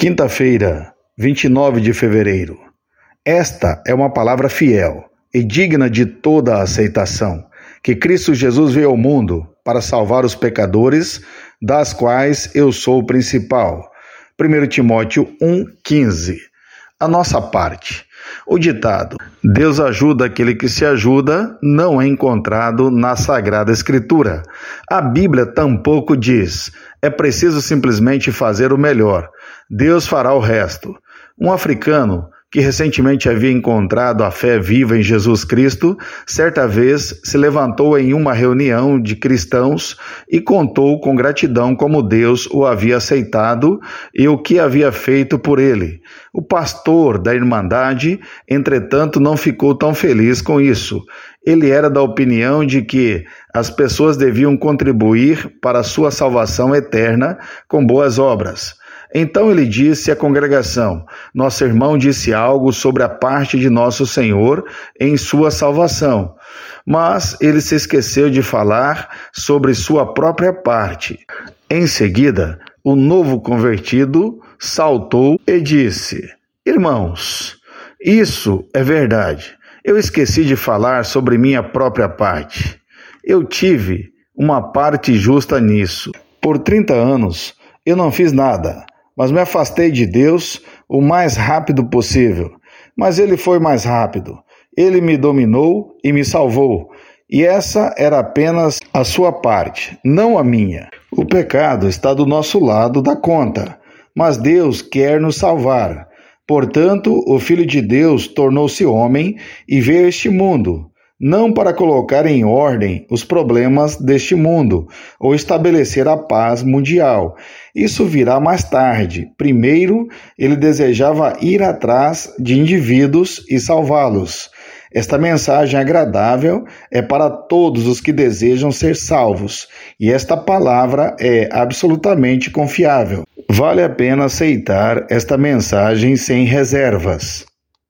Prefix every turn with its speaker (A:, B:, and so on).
A: Quinta-feira, 29 de fevereiro. Esta é uma palavra fiel e digna de toda a aceitação, que Cristo Jesus veio ao mundo para salvar os pecadores, das quais eu sou o principal. 1 Timóteo 1,15. A nossa parte. O ditado Deus ajuda aquele que se ajuda não é encontrado na Sagrada Escritura. A Bíblia tampouco diz é preciso simplesmente fazer o melhor. Deus fará o resto. Um africano que recentemente havia encontrado a fé viva em Jesus Cristo, certa vez se levantou em uma reunião de cristãos e contou com gratidão como Deus o havia aceitado e o que havia feito por ele. O pastor da Irmandade, entretanto, não ficou tão feliz com isso. Ele era da opinião de que as pessoas deviam contribuir para sua salvação eterna com boas obras. Então ele disse à congregação: Nosso irmão disse algo sobre a parte de nosso Senhor em sua salvação, mas ele se esqueceu de falar sobre sua própria parte. Em seguida, o novo convertido saltou e disse: Irmãos, isso é verdade. Eu esqueci de falar sobre minha própria parte. Eu tive uma parte justa nisso. Por 30 anos, eu não fiz nada mas me afastei de Deus o mais rápido possível. Mas ele foi mais rápido. Ele me dominou e me salvou. E essa era apenas a sua parte, não a minha. O pecado está do nosso lado da conta, mas Deus quer nos salvar. Portanto, o Filho de Deus tornou-se homem e veio a este mundo não para colocar em ordem os problemas deste mundo ou estabelecer a paz mundial. Isso virá mais tarde. Primeiro, ele desejava ir atrás de indivíduos e salvá-los. Esta mensagem agradável é para todos os que desejam ser salvos, e esta palavra é absolutamente confiável. Vale a pena aceitar esta mensagem sem reservas.